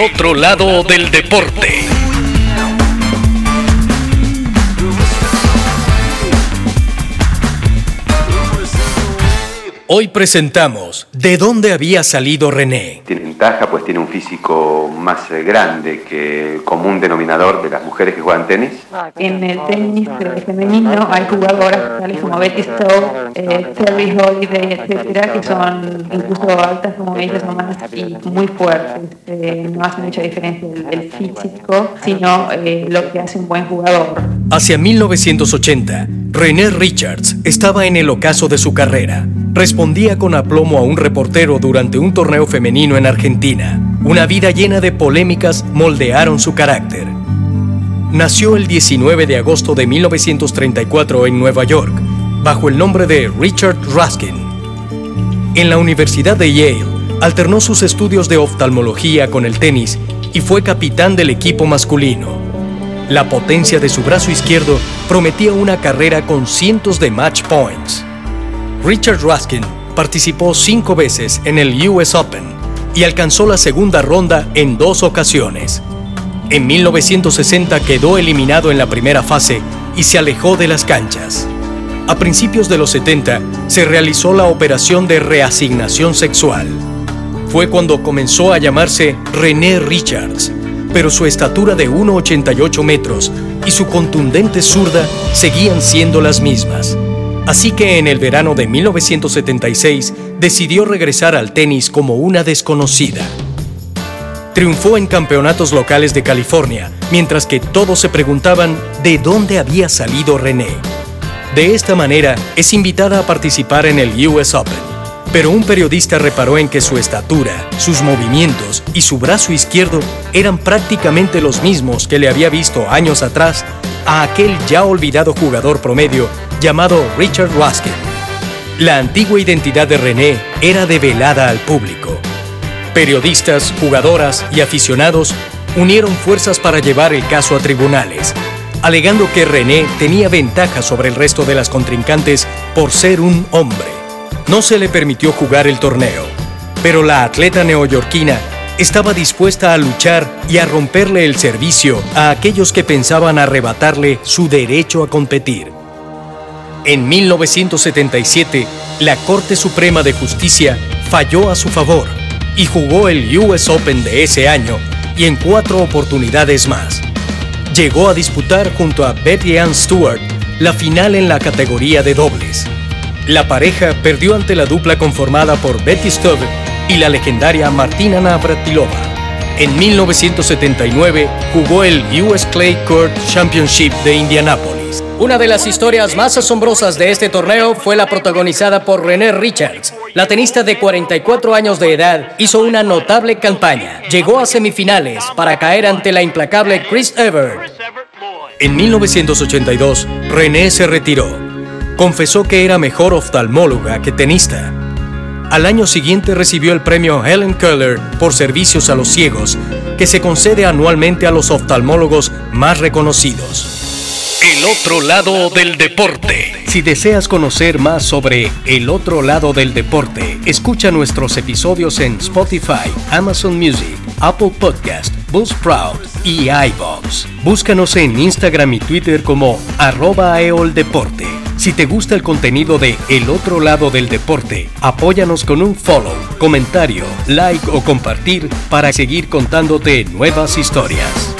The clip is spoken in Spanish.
Otro lado del deporte. Hoy presentamos ¿De dónde había salido René? Tiene ventaja, pues tiene un físico más eh, grande que el común denominador de las mujeres que juegan tenis. En el tenis femenino hay jugadoras tales como Betty Stowe, eh, Terry Holiday, etcétera, que son incluso altas como ellas humanas y muy fuertes. Eh, no hace mucha diferencia el, el físico, sino eh, lo que hace un buen jugador. Hacia 1980, René Richards estaba en el ocaso de su carrera. Respondía con aplomo a un reportero durante un torneo femenino en Argentina. Una vida llena de polémicas moldearon su carácter. Nació el 19 de agosto de 1934 en Nueva York, bajo el nombre de Richard Raskin. En la Universidad de Yale, alternó sus estudios de oftalmología con el tenis y fue capitán del equipo masculino. La potencia de su brazo izquierdo prometía una carrera con cientos de match points. Richard Raskin participó cinco veces en el US Open y alcanzó la segunda ronda en dos ocasiones. En 1960 quedó eliminado en la primera fase y se alejó de las canchas. A principios de los 70 se realizó la operación de reasignación sexual. Fue cuando comenzó a llamarse René Richards, pero su estatura de 1,88 metros y su contundente zurda seguían siendo las mismas. Así que en el verano de 1976 decidió regresar al tenis como una desconocida. Triunfó en campeonatos locales de California, mientras que todos se preguntaban de dónde había salido René. De esta manera, es invitada a participar en el US Open, pero un periodista reparó en que su estatura, sus movimientos y su brazo izquierdo eran prácticamente los mismos que le había visto años atrás a aquel ya olvidado jugador promedio llamado Richard Raskin. La antigua identidad de René era develada al público. Periodistas, jugadoras y aficionados unieron fuerzas para llevar el caso a tribunales, alegando que René tenía ventaja sobre el resto de las contrincantes por ser un hombre. No se le permitió jugar el torneo, pero la atleta neoyorquina estaba dispuesta a luchar y a romperle el servicio a aquellos que pensaban arrebatarle su derecho a competir. En 1977, la Corte Suprema de Justicia falló a su favor y jugó el US Open de ese año y en cuatro oportunidades más. Llegó a disputar junto a Betty Ann Stewart la final en la categoría de dobles. La pareja perdió ante la dupla conformada por Betty Stubb y la legendaria Martina Navratilova. En 1979 jugó el US Clay Court Championship de Indianápolis. Una de las historias más asombrosas de este torneo fue la protagonizada por René Richards. La tenista de 44 años de edad hizo una notable campaña. Llegó a semifinales para caer ante la implacable Chris Evert. En 1982, René se retiró. Confesó que era mejor oftalmóloga que tenista. Al año siguiente recibió el premio Helen Keller por servicios a los ciegos, que se concede anualmente a los oftalmólogos más reconocidos. El otro lado del deporte. Si deseas conocer más sobre el otro lado del deporte, escucha nuestros episodios en Spotify, Amazon Music, Apple Podcast, Buzzsprout y iVoox. Búscanos en Instagram y Twitter como arroba eoldeporte. Si te gusta el contenido de El otro lado del deporte, apóyanos con un follow, comentario, like o compartir para seguir contándote nuevas historias.